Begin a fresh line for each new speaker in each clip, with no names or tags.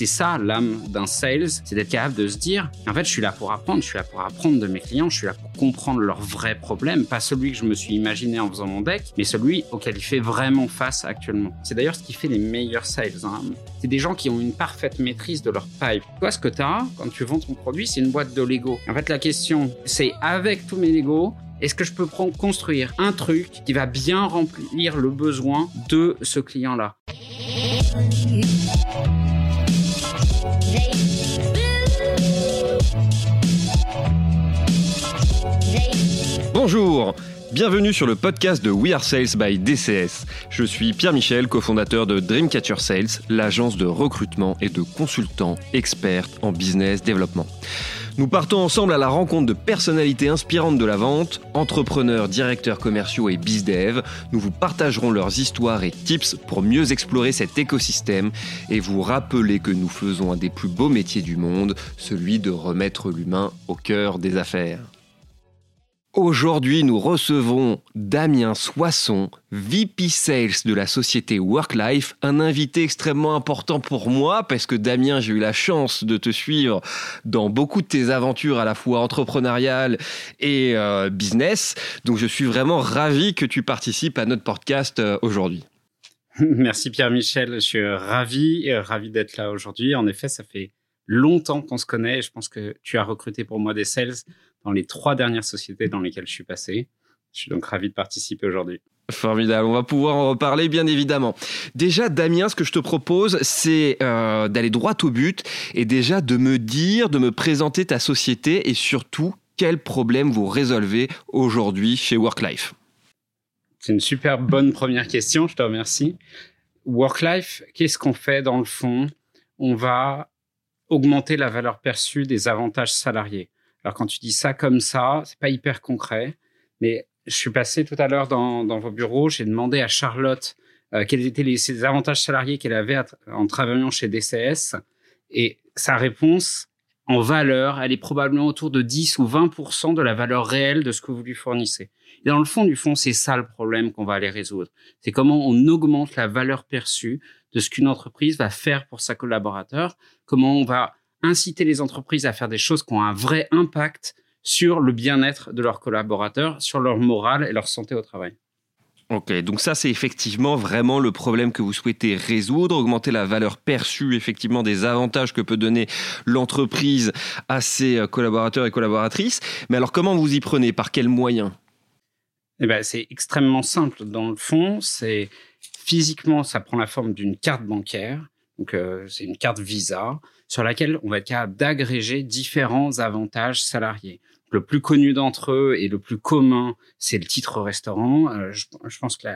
C'est ça l'âme d'un sales, c'est d'être capable de se dire, en fait, je suis là pour apprendre, je suis là pour apprendre de mes clients, je suis là pour comprendre leurs vrais problèmes, pas celui que je me suis imaginé en faisant mon deck, mais celui auquel il fait vraiment face actuellement. C'est d'ailleurs ce qui fait les meilleurs sales. Hein. C'est des gens qui ont une parfaite maîtrise de leur pipe. Toi, ce que tu as quand tu vends ton produit, c'est une boîte de Lego. En fait, la question, c'est avec tous mes Lego, est-ce que je peux construire un truc qui va bien remplir le besoin de ce client-là?
Bonjour Bienvenue sur le podcast de We Are Sales by DCS. Je suis Pierre Michel, cofondateur de Dreamcatcher Sales, l'agence de recrutement et de consultants experts en business développement. Nous partons ensemble à la rencontre de personnalités inspirantes de la vente, entrepreneurs, directeurs commerciaux et bizdev. Nous vous partagerons leurs histoires et tips pour mieux explorer cet écosystème et vous rappeler que nous faisons un des plus beaux métiers du monde, celui de remettre l'humain au cœur des affaires. Aujourd'hui, nous recevons Damien Soisson, VP Sales de la société Worklife, un invité extrêmement important pour moi parce que Damien, j'ai eu la chance de te suivre dans beaucoup de tes aventures à la fois entrepreneuriales et euh, business. Donc je suis vraiment ravi que tu participes à notre podcast euh, aujourd'hui.
Merci Pierre-Michel, je suis ravi, euh, ravi d'être là aujourd'hui. En effet, ça fait longtemps qu'on se connaît et je pense que tu as recruté pour moi des sales dans les trois dernières sociétés dans lesquelles je suis passé. Je suis donc ravi de participer aujourd'hui.
Formidable, on va pouvoir en reparler bien évidemment. Déjà, Damien, ce que je te propose, c'est euh, d'aller droit au but et déjà de me dire, de me présenter ta société et surtout quels problèmes vous résolvez aujourd'hui chez Worklife?
C'est une super bonne première question, je te remercie. Worklife, qu'est-ce qu'on fait dans le fond? On va augmenter la valeur perçue des avantages salariés. Alors quand tu dis ça comme ça, c'est pas hyper concret, mais je suis passé tout à l'heure dans, vos bureaux, j'ai demandé à Charlotte euh, quels étaient les, avantages salariés qu'elle avait en travaillant chez DCS, et sa réponse en valeur, elle est probablement autour de 10 ou 20% de la valeur réelle de ce que vous lui fournissez. Et dans le fond du fond, c'est ça le problème qu'on va aller résoudre. C'est comment on augmente la valeur perçue de ce qu'une entreprise va faire pour sa collaborateur, comment on va inciter les entreprises à faire des choses qui ont un vrai impact sur le bien-être de leurs collaborateurs, sur leur morale et leur santé au travail.
Ok, donc ça c'est effectivement vraiment le problème que vous souhaitez résoudre, augmenter la valeur perçue effectivement des avantages que peut donner l'entreprise à ses euh, collaborateurs et collaboratrices. Mais alors comment vous y prenez? Par quels moyens?
Eh ben, C'est extrêmement simple. Dans le fond, c'est physiquement, ça prend la forme d'une carte bancaire. Donc euh, c'est une carte Visa sur laquelle on va être capable d'agréger différents avantages salariés. Le plus connu d'entre eux et le plus commun, c'est le titre restaurant. Euh, je, pense que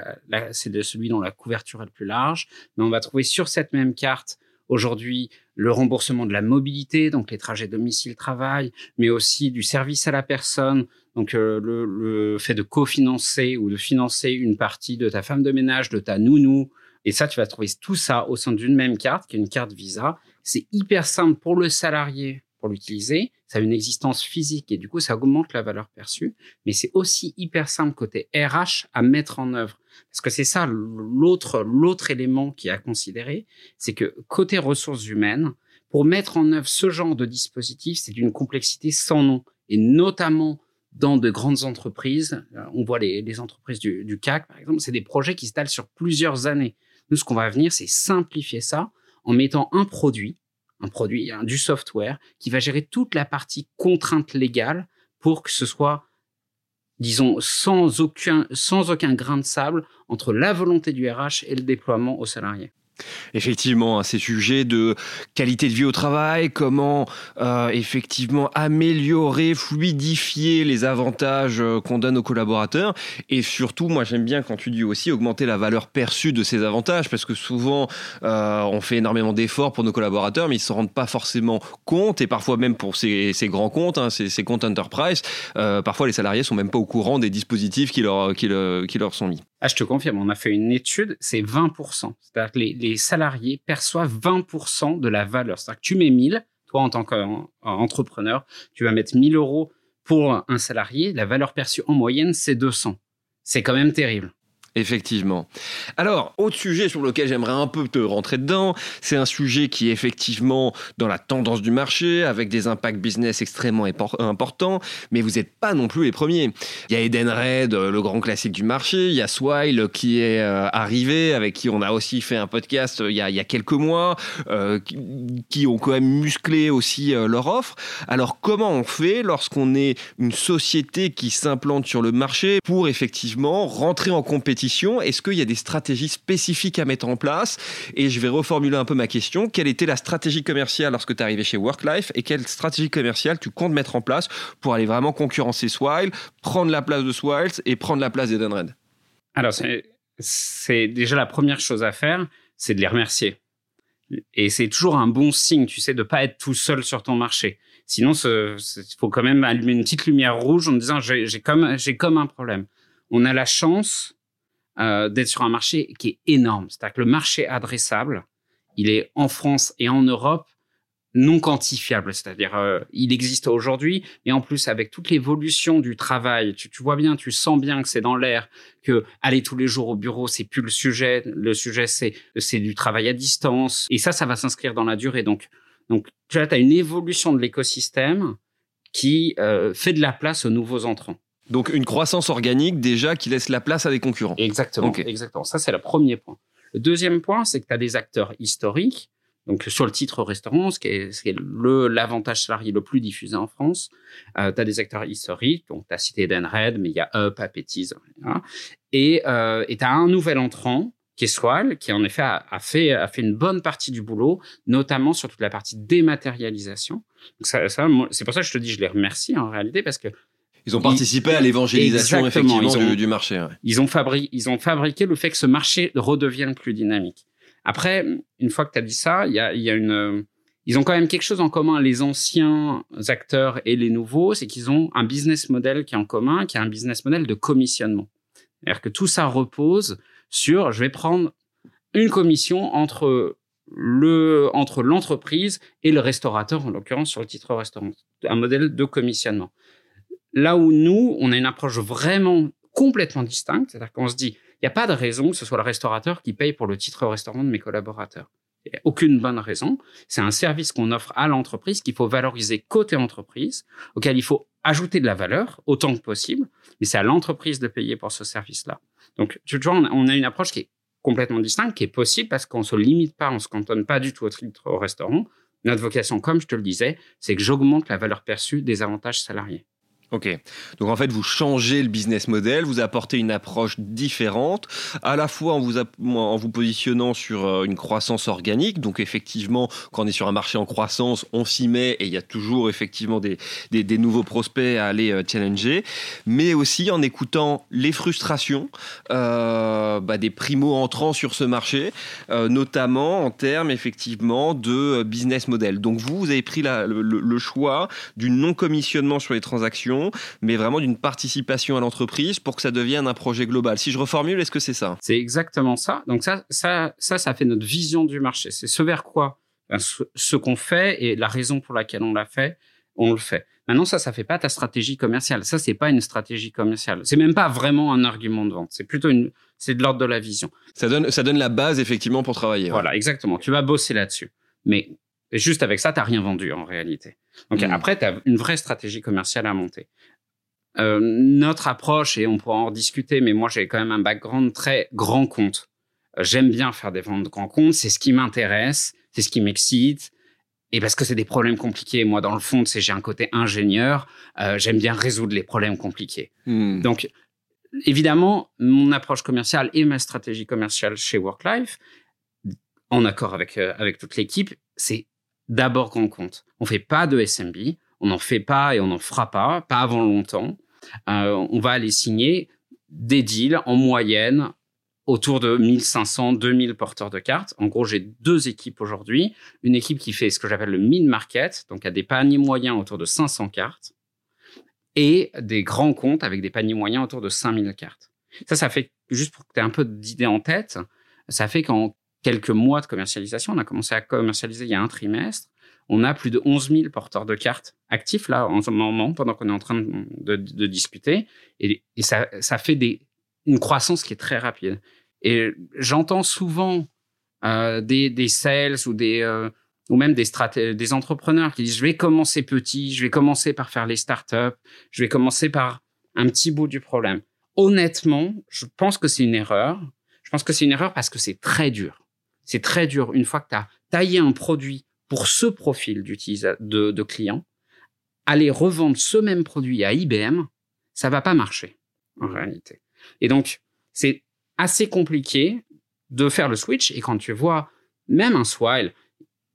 c'est celui dont la couverture est le plus large. Mais on va trouver sur cette même carte aujourd'hui le remboursement de la mobilité, donc les trajets domicile-travail, mais aussi du service à la personne, donc euh, le, le, fait de cofinancer ou de financer une partie de ta femme de ménage, de ta nounou. Et ça, tu vas trouver tout ça au sein d'une même carte, qui est une carte Visa, c'est hyper simple pour le salarié pour l'utiliser. Ça a une existence physique et du coup, ça augmente la valeur perçue. Mais c'est aussi hyper simple côté RH à mettre en œuvre. Parce que c'est ça l'autre, l'autre élément qui à considérer. C'est que côté ressources humaines, pour mettre en œuvre ce genre de dispositif, c'est d'une complexité sans nom. Et notamment dans de grandes entreprises, euh, on voit les, entreprises du, du CAC, par exemple, c'est des projets qui s'étalent sur plusieurs années. Nous, ce qu'on va venir, c'est simplifier ça en mettant un produit, un produit, du software qui va gérer toute la partie contrainte légale pour que ce soit, disons, sans aucun, sans aucun grain de sable entre la volonté du RH et le déploiement aux salariés.
Effectivement, ces sujets de qualité de vie au travail, comment euh, effectivement améliorer, fluidifier les avantages euh, qu'on donne aux collaborateurs, et surtout, moi j'aime bien quand tu dis aussi augmenter la valeur perçue de ces avantages, parce que souvent euh, on fait énormément d'efforts pour nos collaborateurs, mais ils ne se rendent pas forcément compte, et parfois même pour ces, grands comptes, hein, ces, comptes enterprise, parfois les salariés sont même pas au courant des dispositifs qui leur sont mis.
Ah, je te confirme, on a fait une étude, c'est 20%. C'est-à-dire que les, salariés perçoivent 20% de la valeur. C'est-à-dire que tu mets 1000, toi en tant qu'entrepreneur, tu vas mettre 1000 euros pour un salarié, la valeur perçue en moyenne, c'est 200. C'est quand même terrible.
Effectivement. Alors, autre sujet sur lequel j'aimerais un peu te rentrer dedans, c'est un sujet qui est effectivement dans la tendance du marché, avec des impacts business extrêmement importants, mais vous n'êtes pas non plus les premiers. Il y a Edenred, le grand classique du marché, il y a Swile qui est euh, arrivé, avec qui on a aussi fait un podcast euh, il y a, quelques mois, euh, qui, ont quand même musclé aussi leur offre. Alors, comment on fait lorsqu'on est une société qui s'implante sur le marché pour effectivement rentrer en compétition est-ce qu'il y a des stratégies spécifiques à mettre en place? Et je vais reformuler un peu ma question. Quelle était la stratégie commerciale lorsque tu es arrivé chez WorkLife et quelle stratégie commerciale tu comptes mettre en place pour aller vraiment concurrencer Swile, prendre la place de Swile et prendre la place d'Edenred?
Alors, c'est déjà la première chose à faire, c'est de les remercier. Et c'est toujours un bon signe, tu sais, de pas être tout seul sur ton marché. Sinon, il faut quand même allumer une petite lumière rouge en disant j'ai comme, comme un problème. On a la chance euh, d'être sur un marché qui est énorme. C'est-à-dire que le marché adressable, il est en France et en Europe non quantifiable, c'est-à-dire euh, il existe aujourd'hui, mais en plus avec toute l'évolution du travail, tu, vois bien, tu sens bien que c'est dans l'air, que aller tous les jours au bureau, c'est plus le sujet, le sujet c'est du travail à distance, et ça, ça va s'inscrire dans la durée. Donc tu as une évolution de l'écosystème qui euh, fait de la place aux nouveaux entrants.
Donc une croissance organique déjà qui laisse la place à des concurrents.
Exactement. Exactement. Ça, c'est le premier point. Le deuxième point, c'est que tu as des acteurs historiques. Donc sur le titre restaurant, ce qui est, le l'avantage salarié le plus diffusé en France, euh, tu as des acteurs historiques. Donc tu as cité Red, mais il y a Up, Appetiz. Et euh, tu as un nouvel entrant qui est Swal, qui en effet a, fait, a fait une bonne partie du boulot, notamment sur toute la partie dématérialisation. ça, ça c'est pour ça que je te dis, je les remercie en réalité, parce que
ils ont participé à l'évangélisation effectivement du, marché.
Ils, ont fabriqué, ils ont fabriqué le fait que ce marché redevienne plus dynamique. Après, une fois que tu as dit ça, il y a, y a une... Ils ont quand même quelque chose en commun, les anciens acteurs et les nouveaux, c'est qu'ils ont un business model qui est en commun, qui est un business model de commissionnement. C'est-à-dire que tout ça repose sur, je vais prendre une commission entre le entre l'entreprise et le restaurateur, en l'occurrence sur le titre restaurant, un modèle de commissionnement. Là où nous, on a une approche vraiment complètement distincte, c'est-à-dire qu'on se dit, il n'y a pas de raison que ce soit le restaurateur qui paye pour le titre restaurant de mes collaborateurs. Il a aucune bonne raison. C'est un service qu'on offre à l'entreprise qu'il faut valoriser côté entreprise, auquel il faut ajouter de la valeur autant que possible, mais c'est à l'entreprise de payer pour ce service-là. Donc, tu vois, on a une approche qui est complètement distincte, qui est possible parce qu'on se limite pas, on se cantonne pas du tout au titre au restaurant. Notre vocation, comme je te le disais, c'est que j'augmente la valeur perçue des avantages salariés.
Ok. Donc en fait, vous changez le business model, vous apportez une approche différente, à la fois en vous, en vous positionnant sur euh, une croissance organique. Donc effectivement, quand on est sur un marché en croissance, on s'y met et il y a toujours effectivement des, des, nouveaux prospects à aller euh, challenger, mais aussi en écoutant les frustrations euh, bah, des primo entrants sur ce marché, notamment en termes effectivement de business model. Donc vous, vous avez pris le, choix du non commissionnement sur les transactions mais vraiment d'une participation à l'entreprise pour que ça devienne un projet global. Si je reformule, est-ce que c'est ça?
C'est exactement ça. Donc ça, ça, ça, ça fait notre vision du marché. C'est ce vers quoi, ce, qu'on fait et la raison pour laquelle on l'a fait, on le fait. Maintenant, ça, ça fait pas ta stratégie commerciale. Ça, c'est pas une stratégie commerciale. C'est même pas vraiment un argument de vente. C'est plutôt une, c'est de l'ordre de la vision.
Ça donne, ça donne la base effectivement pour travailler.
Voilà, exactement. Tu vas bosser là-dessus. Mais juste avec ça, tu n'as rien vendu en réalité. Donc hmm. après, tu as une vraie stratégie commerciale à monter. Euh, notre approche, et on pourra en discuter, mais moi j'ai quand même un background très grand compte. Euh, j'aime bien faire des ventes de grands comptes, c'est ce qui m'intéresse, c'est ce qui m'excite. Et parce que c'est des problèmes compliqués, moi dans le fond, c'est j'ai un côté ingénieur, euh, j'aime bien résoudre les problèmes compliqués. Hmm. Donc évidemment, mon approche commerciale et ma stratégie commerciale chez WorkLife, en accord avec, avec toute l'équipe, c'est d'abord grand compte. On fait pas de SMB, on n'en fait pas et on n'en fera pas, pas avant longtemps. Euh, on va aller signer des deals en moyenne autour de 1500, 2000 porteurs de cartes. En gros, j'ai deux équipes aujourd'hui. Une équipe qui fait ce que j'appelle le mid-market, donc a des paniers moyens autour de 500 cartes, et des grands comptes avec des paniers moyens autour de 5000 cartes. Ça, ça fait, juste pour que tu aies un peu d'idées en tête, ça fait qu'en quelques mois de commercialisation, on a commencé à commercialiser il y a un trimestre, on a plus de 11 000 porteurs de cartes actifs là en ce moment pendant qu'on est en train de, discuter et, ça, fait une croissance qui est très rapide. Et j'entends souvent euh, des, sales ou des euh, ou même des entrepreneurs qui disent je vais commencer petit, je vais commencer par faire les startups, je vais commencer par un petit bout du problème. Honnêtement, je pense que c'est une erreur. Je pense que c'est une erreur parce que c'est très dur. C'est très dur une fois que tu as taillé un produit pour ce profil de, de client, aller revendre ce même produit à IBM, ça va pas marcher en réalité. Et donc, c'est assez compliqué de faire le switch. Et quand tu vois même un Swile,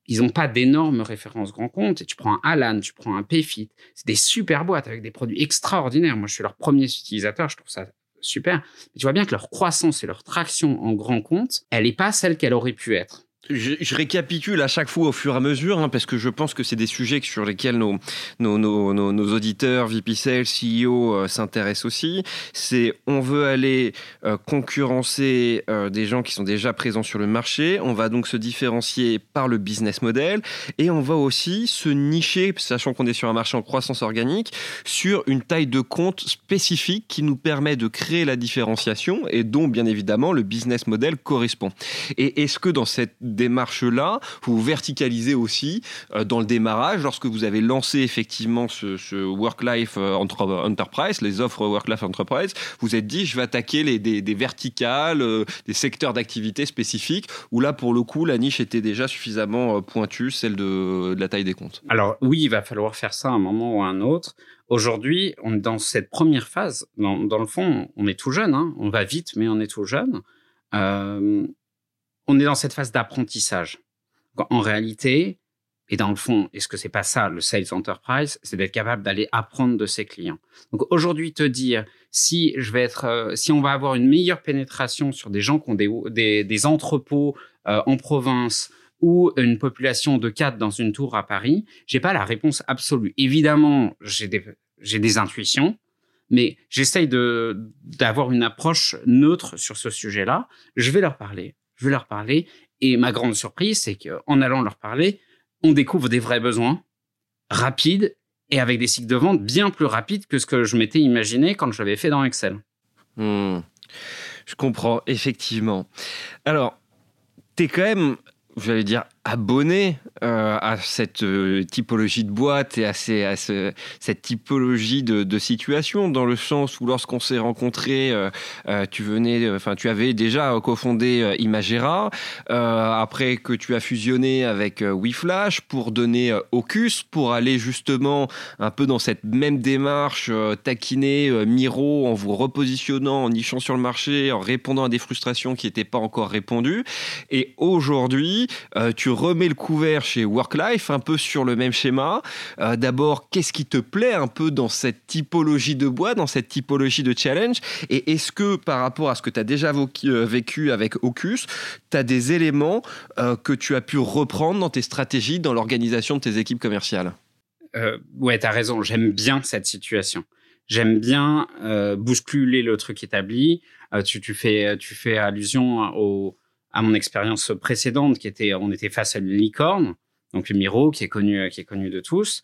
ils n'ont pas d'énormes références grand compte. Et tu prends un Alan, tu prends un Payfit, c'est des super boîtes avec des produits extraordinaires. Moi, je suis leur premier utilisateur, je trouve ça super. Mais tu vois bien que leur croissance et leur traction en grand compte, elle n'est pas celle qu'elle aurait pu être.
Je, récapitule à chaque fois au fur et à mesure, hein, parce que je pense que c'est des sujets sur lesquels nos, auditeurs, VP Sales, CEO euh, s'intéressent aussi. C'est on veut aller euh, concurrencer euh, des gens qui sont déjà présents sur le marché, on va donc se différencier par le business model, et on va aussi se nicher, sachant qu'on est sur un marché en croissance organique, sur une taille de compte spécifique qui nous permet de créer la différenciation et dont bien évidemment le business model correspond. Et est-ce que dans cette démarche-là, vous verticalisez aussi euh, dans le démarrage, lorsque vous avez lancé effectivement ce, Work-Life euh, Enterprise, les offres Work-Life Enterprise, vous êtes dit, je vais attaquer les, des, verticales, euh, des secteurs d'activité spécifiques, où là, pour le coup, la niche était déjà suffisamment pointue, celle de, la taille des comptes.
Alors oui, il va falloir faire ça à un moment ou à un autre. Aujourd'hui, on est dans cette première phase. Dans, le fond, on est tout jeune. Hein. On va vite, mais on est tout jeune. On est dans cette phase d'apprentissage. En réalité, et dans le fond, est-ce que c'est pas ça le sales enterprise, c'est d'être capable d'aller apprendre de ses clients. Donc aujourd'hui, te dire si je vais être, euh, si on va avoir une meilleure pénétration sur des gens qui ont des, des, entrepôts euh, en province ou une population de 4 dans une tour à Paris, j'ai pas la réponse absolue. Évidemment, j'ai des, des intuitions, mais j'essaye d'avoir une approche neutre sur ce sujet-là. Je vais leur parler je vais leur parler. Et ma grande surprise, c'est qu'en allant leur parler, on découvre des vrais besoins rapides et avec des cycles de vente bien plus rapides que ce que je m'étais imaginé quand je l'avais fait dans Excel.
Hmm. Je comprends, effectivement. Alors, tu es quand même, j'allais dire, abonné euh, à cette euh, typologie de boîte et à, cette typologie de, de, situation, dans le sens où lorsqu'on s'est rencontrés, euh, tu venais, enfin, tu avais déjà cofondé Imagera, après que tu as fusionné avec WeFlash pour donner Ocus, pour aller justement un peu dans cette même démarche, taquiner Miro en vous repositionnant, en nichant sur le marché, en répondant à des frustrations qui n'étaient pas encore répondues. Et aujourd'hui, tu remets le couvert chez Worklife, un peu sur le même schéma. Euh, d'abord, qu'est-ce qui te plaît un peu dans cette typologie de bois, dans cette typologie de challenge? Et est-ce que par rapport à ce que tu as déjà euh, vécu avec Ocus, tu as des éléments euh, que tu as pu reprendre dans tes stratégies, dans l'organisation de tes équipes commerciales?
Euh, Ouais, tu as raison, j'aime bien cette situation. J'aime bien bousculer le truc établi. Tu, fais, tu fais allusion au, à mon expérience précédente, qui était, on était face à une licorne, donc le Miro, qui est connu, qui est connu de tous.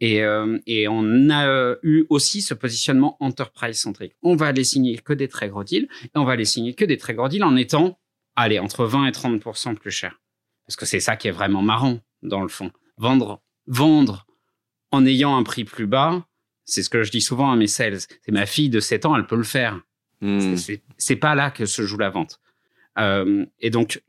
Et, euh, et on a euh, eu aussi ce positionnement enterprise centrique. On va aller signer que des très gros deals, et on va aller signer que des très gros deals en étant, allez, entre 20 et 30% plus cher. Parce que c'est ça qui est vraiment marrant, dans le fond. Vendre, vendre en ayant un prix plus bas, c'est ce que je dis souvent à mes sales. C'est ma fille de 7 ans, elle peut le faire. Hmm. C'est pas là que se joue la vente. Euh, et donc,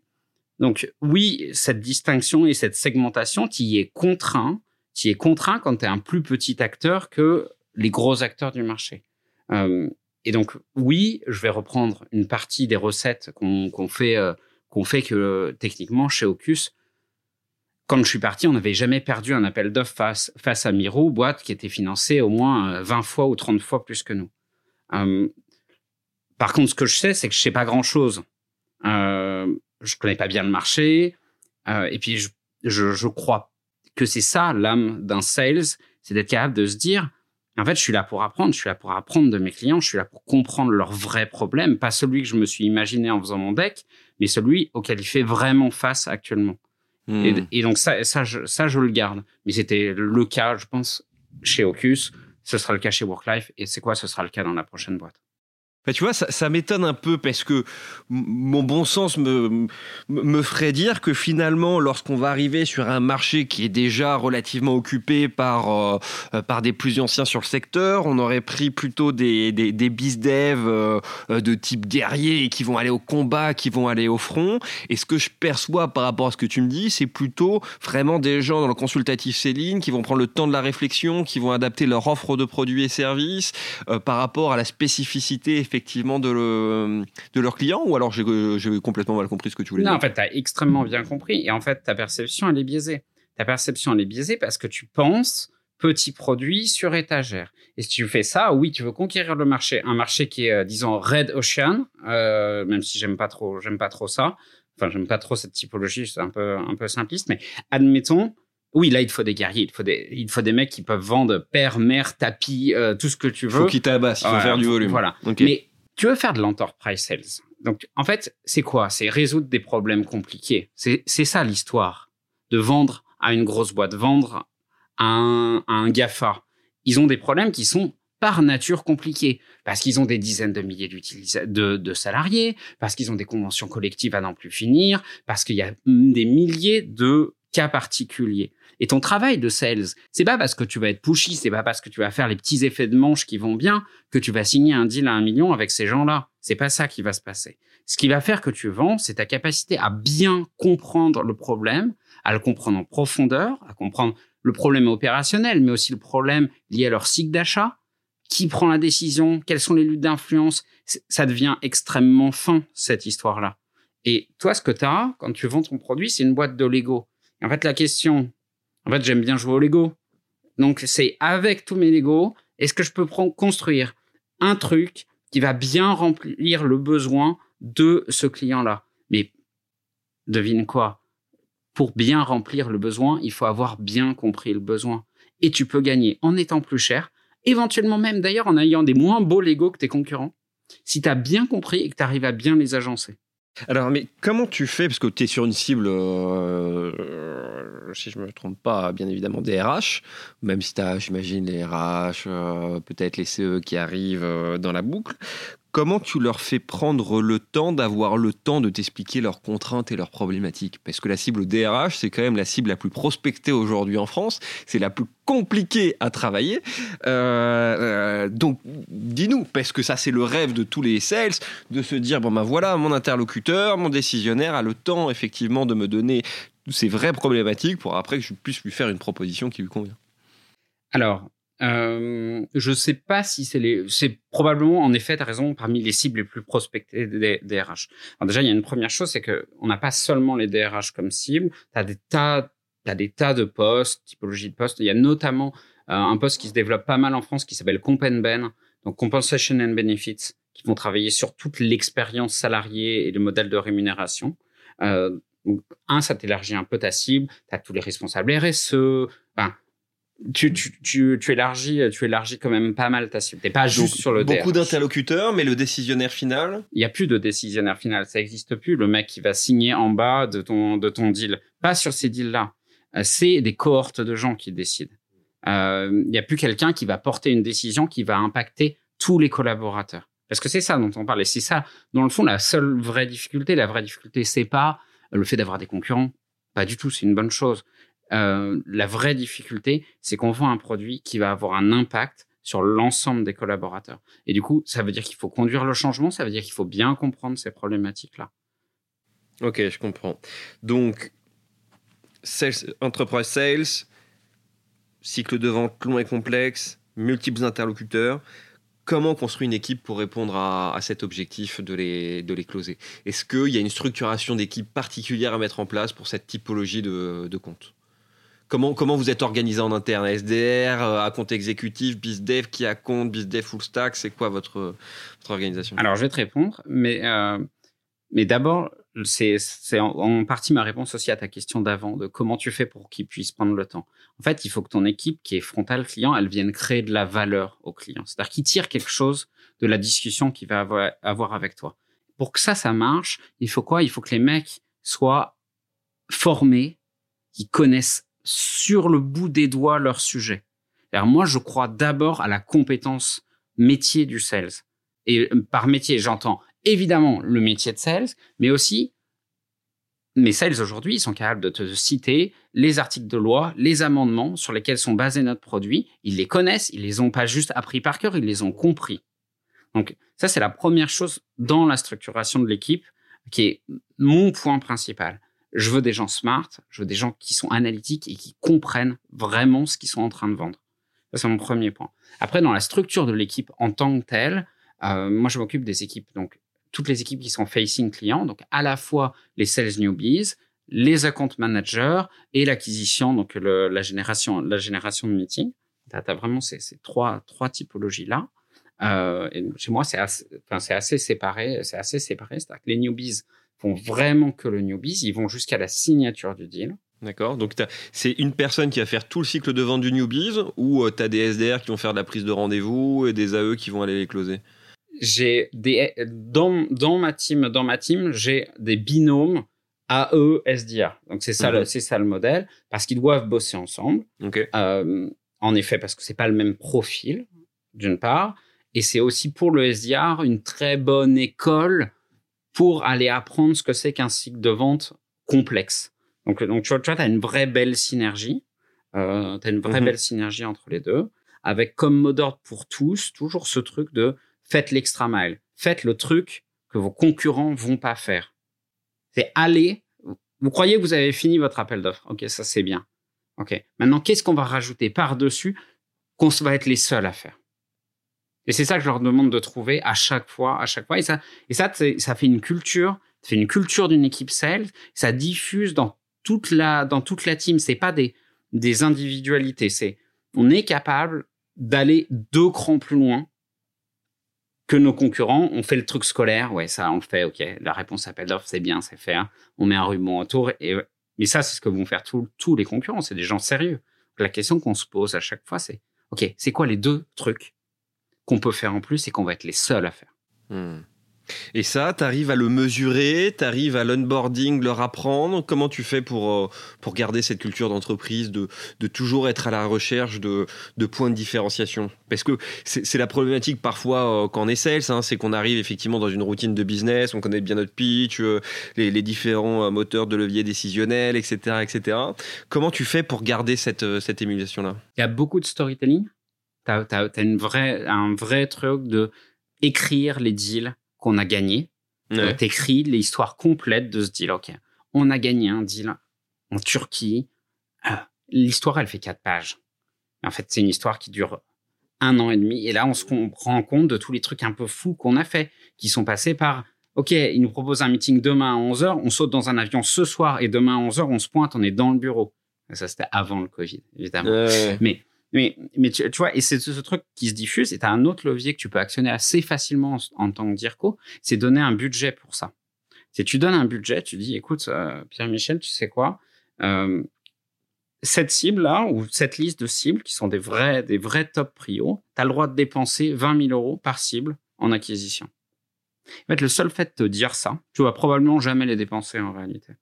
donc oui, cette distinction et cette segmentation, tu y es contraint, tu es contraint quand tu es un plus petit acteur que les gros acteurs du marché. Euh, et donc oui, je vais reprendre une partie des recettes qu'on fait, euh, qu'on fait que techniquement chez Ocus. Quand je suis parti, on n'avait jamais perdu un appel d'offres face, à Miro, boîte qui était financée au moins 20 fois ou 30 fois plus que nous. par contre, ce que je sais, c'est que je sais pas grand-chose. Euh, je connais pas bien le marché. Euh, et puis, je, je, je, crois que c'est ça l'âme d'un sales, c'est d'être capable de se dire, en fait, je suis là pour apprendre, je suis là pour apprendre de mes clients, je suis là pour comprendre leurs vrais problèmes, pas celui que je me suis imaginé en faisant mon deck, mais celui auquel il fait vraiment face actuellement. Et, hmm. et, donc ça, ça, je, ça, je le garde. Mais c'était le cas, je pense, chez Ocus. Ce sera le cas chez Worklife. Et c'est quoi? Ce sera le cas dans la prochaine boîte.
Tu vois, ça, m'étonne un peu parce que mon bon sens me, me ferait dire que finalement, lorsqu'on va arriver sur un marché qui est déjà relativement occupé par, euh, euh, par des plus anciens sur le secteur, on aurait pris plutôt des, des, des dev euh, de type guerrier qui vont aller au combat, qui vont aller au front. Et ce que je perçois par rapport à ce que tu me dis, c'est plutôt vraiment des gens dans le consultatif Céline qui vont prendre le temps de la réflexion, qui vont adapter leur offre de produits et services par rapport à la spécificité effectivement de, le, de leurs clients ou alors j'ai complètement mal compris ce que tu voulais
dire
Non,
en fait, tu as extrêmement bien compris. Et en fait, ta perception, elle est biaisée. Ta perception, elle est biaisée parce que tu penses petit produit sur étagère. Et si tu fais ça, oui, tu veux conquérir le marché, un marché qui est, euh, disons, red ocean, euh, même si j'aime pas trop, j'aime pas trop ça. Enfin, j'aime pas trop cette typologie, c'est un peu, un peu simpliste, mais admettons, oui, là, il te faut des guerriers, il te faut des, il faut des mecs qui peuvent vendre père, mère, tapis, euh, tout ce que tu veux.
Faut qu'ils tabassent, il faut faire du volume.
Voilà. Mais tu veux faire de l'enterprise sales. Donc, en fait, c'est quoi? C'est résoudre des problèmes compliqués. C'est ça l'histoire de vendre à une grosse boîte, vendre à un, GAFA. Ils ont des problèmes qui sont par nature compliqués, parce qu'ils ont des dizaines de milliers de, de salariés, parce qu'ils ont des conventions collectives à n'en plus finir, parce qu'il y a des milliers de cas particuliers. Et ton travail de sales, c'est pas parce que tu vas être pushy, c'est pas parce que tu vas faire les petits effets de manche qui vont bien que tu vas signer un deal à un million avec ces gens-là. C'est pas ça qui va se passer. Ce qui va faire que tu vends, c'est ta capacité à bien comprendre le problème, à le comprendre en profondeur, à comprendre le problème opérationnel, mais aussi le problème lié à leur cycle d'achat. Qui prend la décision? Quelles sont les luttes d'influence? Ça devient extrêmement fin, cette histoire-là. Et toi, ce que tu as quand tu vends ton produit, c'est une boîte de Lego. En fait, la question, en fait, j'aime bien jouer au Lego. Donc, c'est avec tous mes Lego, est-ce que je peux construire un truc qui va bien remplir le besoin de ce client-là? Mais devine quoi? Pour bien remplir le besoin, il faut avoir bien compris le besoin. Et tu peux gagner en étant plus cher, éventuellement même d'ailleurs en ayant des moins beaux Lego que tes concurrents, si tu as bien compris et que tu arrives à bien les agencer.
Alors, mais comment tu fais Parce que tu es sur une cible, euh, si je ne me trompe pas, bien évidemment des RH, même si tu as, j'imagine, les RH, euh, peut-être les CE qui arrivent euh, dans la boucle comment tu leur fais prendre le temps d'avoir le temps de t'expliquer leurs contraintes et leurs problématiques? Parce que la cible DRH, c'est quand même la cible la plus prospectée aujourd'hui en France, c'est la plus compliquée à travailler. Euh, euh, donc, dis-nous, parce que ça, c'est le rêve de tous les sales, de se dire, bon ben voilà, mon interlocuteur, mon décisionnaire a le temps effectivement de me donner ces vraies problématiques pour après que je puisse lui faire une proposition qui lui convient.
Alors, euh, je sais pas si c'est les, c'est probablement en effet, tu as raison, parmi les cibles les plus prospectées des DRH. Alors déjà, il y a une première chose, c'est que on n'a pas seulement les DRH comme cible, tu as des tas, t'as des tas de postes, typologies de postes. Il y a notamment euh, un poste qui se développe pas mal en France qui s'appelle donc Compensation and Benefits, qui vont travailler sur toute l'expérience salariée et le modèle de rémunération. Euh, donc, un, ça t'élargit un peu ta cible, tu as tous les responsables RSE, enfin, tu, tu, tu, tu, élargis, tu élargis quand même pas mal ta cible. T'es pas juste sur le
Beaucoup d'interlocuteurs, mais le décisionnaire final
Il y a plus de décisionnaire final, ça existe plus. Le mec qui va signer en bas de ton, de ton deal. Pas sur ces deals-là. Euh, c'est des cohortes de gens qui décident. Euh, il n'y a plus quelqu'un qui va porter une décision qui va impacter tous les collaborateurs. Parce que c'est ça dont on parle. Et c'est ça, dans le fond, la seule vraie difficulté. La vraie difficulté, c'est pas le fait d'avoir des concurrents. Pas du tout, c'est une bonne chose. Euh, la vraie difficulté, c'est qu'on vend un produit qui va avoir un impact sur l'ensemble des collaborateurs. Et du coup, ça veut dire qu'il faut conduire le changement, ça veut dire qu'il faut bien comprendre ces problématiques-là.
Ok, je comprends. Donc, sales, enterprise sales, cycle de vente long et complexe, multiples interlocuteurs. Comment construire une équipe pour répondre à, cet objectif de les, de les closer? Est-ce qu'il y a une structuration d'équipe particulière à mettre en place pour cette typologie de compte? Comment, comment vous êtes organisé en interne SDR, euh, à compte exécutif, BizDev, qui a compte, BizDev full stack C'est quoi votre, votre organisation?
Alors, je vais te répondre, mais, euh, mais d'abord, c'est en, en, partie ma réponse aussi à ta question d'avant, de comment tu fais pour qu'ils puissent prendre le temps. En fait, il faut que ton équipe qui est frontale client, elle vienne créer de la valeur au client. C'est-à-dire qu'il tire quelque chose de la discussion qu'il va avoir, avoir avec toi. Pour que ça, ça marche, il faut quoi? Il faut que les mecs soient formés, qu'ils connaissent sur le bout des doigts leur sujet. Moi, je crois d'abord à la compétence métier du sales. Et par métier, j'entends évidemment le métier de sales, mais aussi mes sales aujourd'hui, ils sont capables de te citer les articles de loi, les amendements sur lesquels sont basés notre produit. Ils les connaissent, ils les ont pas juste appris par cœur, ils les ont compris. Donc ça, c'est la première chose dans la structuration de l'équipe qui est mon point principal. Je veux des gens smart, je veux des gens qui sont analytiques et qui comprennent vraiment ce qu'ils sont en train de vendre. Ça, c'est mon premier point. Après, dans la structure de l'équipe en tant que telle, euh, moi, je m'occupe des équipes donc toutes les équipes qui sont facing clients, donc à la fois les sales newbies, les account managers et l'acquisition, donc la génération, la génération de meetings. Tu as, vraiment ces, trois, trois typologies-là. Euh, chez moi, c'est assez, assez séparé. C'est assez séparé. C'est-à-dire que les newbies font vraiment que le newbies. Ils vont jusqu'à la signature du deal.
D'accord. Donc, c'est une personne qui va faire tout le cycle de vente du newbies ou euh, tu as des SDR qui vont faire de la prise de rendez-vous et des AE qui vont aller les closer?
J'ai des dans, dans ma team dans ma team j'ai des binômes AE SDR donc c'est ça le, mhm. c'est ça le modèle parce qu'ils doivent bosser ensemble euh, en effet parce que c'est pas le même profil d'une part et c'est aussi pour le SDR une très bonne école pour aller apprendre ce que c'est qu'un cycle de vente complexe donc donc tu vois tu as une vraie belle synergie euh, tu as une vraie mhm. belle synergie entre les deux avec comme mot d'ordre pour tous toujours ce truc de faites l'extra mile. Faites le truc que vos concurrents vont pas faire. C'est aller. Vous croyez que vous avez fini votre appel d'offres. OK, ça c'est bien. OK. Maintenant, qu'est-ce qu'on va rajouter par-dessus qu'on va être les seuls à faire? Et c'est ça que je leur demande de trouver à chaque fois, à chaque fois. Et ça, ça, fait une culture, ça fait une culture d'une équipe sales. Ça diffuse dans toute la, dans toute la team. C'est pas des, des individualités. C'est, on est capable d'aller deux crans plus loin que nos concurrents ont fait le truc scolaire. Ouais, ça, on le fait. OK, la réponse appel d'offres, c'est bien, c'est faire. On met un ruban autour. Et, mais ça, c'est ce que vont faire tous les concurrents. C'est des gens sérieux. La question qu'on se pose à chaque fois, c'est OK, c'est quoi les deux trucs qu'on peut faire en plus et qu'on va être les seuls à faire
hmm. Et ça, tu arrives à le mesurer, tu arrives à l'onboarding, leur apprendre? Comment tu fais pour, euh, pour garder cette culture d'entreprise, de, de toujours être à la recherche de, de points de différenciation? Parce que c'est la problématique parfois euh, quand on est sales, hein, c'est qu'on arrive effectivement dans une routine de business, on connaît bien notre pitch, euh, les, les, différents moteurs de levier décisionnel, etc., etc. Comment tu fais pour garder cette, cette émulation-là?
Il y a beaucoup de storytelling. Tu as, as, une vraie, un vrai truc de écrire les deals qu'on a gagné. Ouais. T'écris l'histoire complète de ce deal. Ok, on a gagné un deal en Turquie. Euh, l'histoire, elle fait quatre pages. En fait, c'est une histoire qui dure un an et demi. Et là, on se rend compte de tous les trucs un peu fous qu'on a fait, qui sont passés par OK, il nous propose un meeting demain à 11h, on saute dans un avion ce soir et demain à 11h, on se pointe, on est dans le bureau. ça, c'était avant le Covid, évidemment. Mais mais, mais tu, vois, et c'est ce, truc qui se diffuse. Et tu as un autre levier que tu peux actionner assez facilement en, tant que DIRCO, c'est donner un budget pour ça. C'est tu donnes un budget, tu dis, écoute, euh, Pierre-Michel, tu sais quoi euh, Cette cible-là, ou cette liste de cibles qui sont des vrais, des vrais top prio, tu as le droit de dépenser 20 000 euros par cible en acquisition. En fait, le seul fait de te dire ça, tu vas probablement jamais les dépenser en réalité.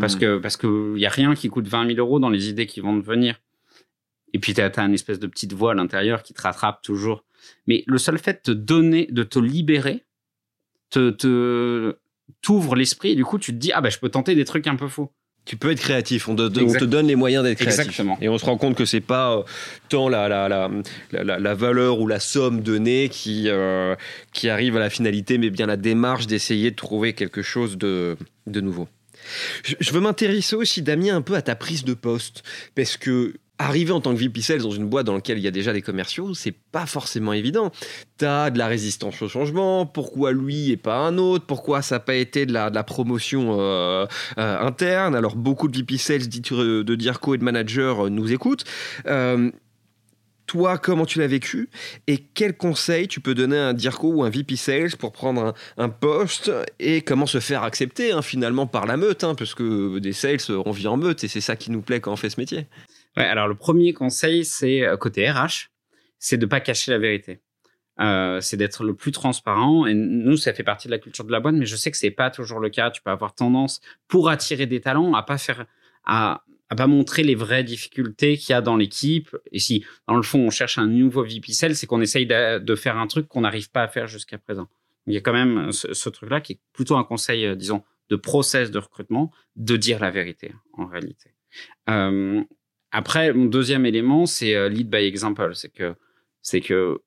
Parce hmm. que parce qu'il y a rien qui coûte 20 000 euros dans les idées qui vont devenir. Et puis, tu as, as, une espèce de petite voix à l'intérieur qui te rattrape toujours. Mais le seul fait de te donner, de te libérer, te, te t'ouvre l'esprit et du coup, tu te dis, ah ben, je peux tenter des trucs un peu faux.
Tu peux être créatif, on, te donne les moyens d'être créatif.
Exactement.
Et on se rend compte que c'est pas euh, tant la, la, la, la, valeur ou la somme donnée qui, euh, qui arrive à la finalité, mais bien la démarche d'essayer de trouver quelque chose de, de nouveau. Je, je veux m'intéresser aussi, Damien, un peu à ta prise de poste, parce que arriver en tant que VP Sales dans une boîte dans laquelle il y a déjà des commerciaux, c'est pas forcément évident. Tu as de la résistance au changement, pourquoi lui et pas un autre, pourquoi ça n'a pas été de la, promotion euh, euh, interne. Alors beaucoup de VP Sales de Dirco et de managers euh, nous écoutent. toi, comment tu l'as vécu et quels conseils tu peux donner à un Dirco ou un VP Sales pour prendre un, poste et comment se faire accepter hein, finalement par la meute, hein, parce que des sales, on vit en meute et c'est ça qui nous plaît quand on fait ce métier?
Ouais, alors le premier conseil, c'est euh, côté RH, c'est de pas cacher la vérité. Euh, c'est d'être le plus transparent. Et nous, ça fait partie de la culture de la boîte, mais je sais que c'est pas toujours le cas. Tu peux avoir tendance, pour attirer des talents, à pas faire, à, pas montrer les vraies difficultés qu'il y a dans l'équipe. Et si, dans le fond, on cherche un nouveau VP c'est qu'on essaye de, faire un truc qu'on n'arrive pas à faire jusqu'à présent. Il y a quand même ce, truc-là qui est plutôt un conseil, euh, disons, de process de recrutement, de dire la vérité, en réalité. Euh, après, mon deuxième élément, c'est euh, lead by example. C'est que, c'est que,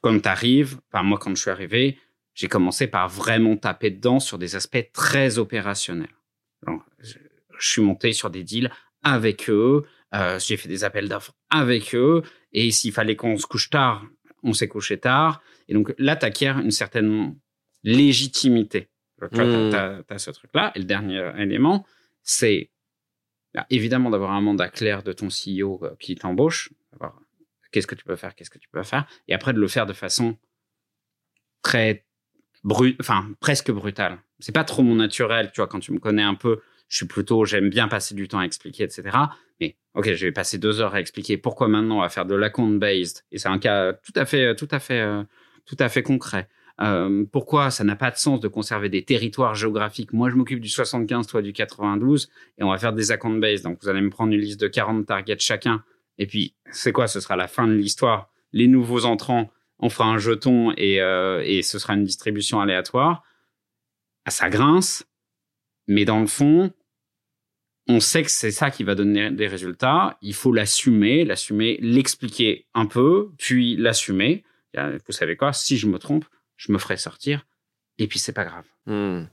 quand tu arrives, enfin, moi, quand je suis arrivé, j'ai commencé par vraiment taper dedans sur des aspects très opérationnels. je, suis monté sur des deals avec eux, euh, j'ai fait des appels d'offres avec eux, et s'il fallait qu'on se couche tard, on s'est couché tard. Et donc là, tu acquiers une certaine légitimité. Tu as, as, ce truc-là. Et le dernier élément, c'est bah, évidemment d'avoir un mandat clair de ton CEO euh, qui t'embauche, qu'est-ce que tu peux faire, qu'est-ce que tu peux faire, et après de le faire de façon très enfin presque brutale. C'est pas trop mon naturel, tu quand tu me connais un peu, je suis plutôt, j'aime bien passer du temps à expliquer, etc. Mais ok, je vais passer deux heures à expliquer pourquoi maintenant on va faire de l'account based, et c'est un cas tout à fait, tout à fait, euh, tout à fait concret. Euh, pourquoi ça n'a pas de sens de conserver des territoires géographiques? Moi, je m'occupe du 75, toi du 92, et on va faire des account based. Donc, vous allez me prendre une liste de 40 targets chacun. Et puis, c'est quoi? Ce sera la fin de l'histoire. Les nouveaux entrants, on fera un jeton et, euh, et ce sera une distribution aléatoire. Ah, ça grince, mais dans le fond, on sait que c'est ça qui va donner des résultats. Il faut l'assumer, l'assumer, l'expliquer un peu, puis l'assumer. Vous savez quoi? Si je me trompe, je me ferai sortir, et puis c'est pas grave.
Hmm.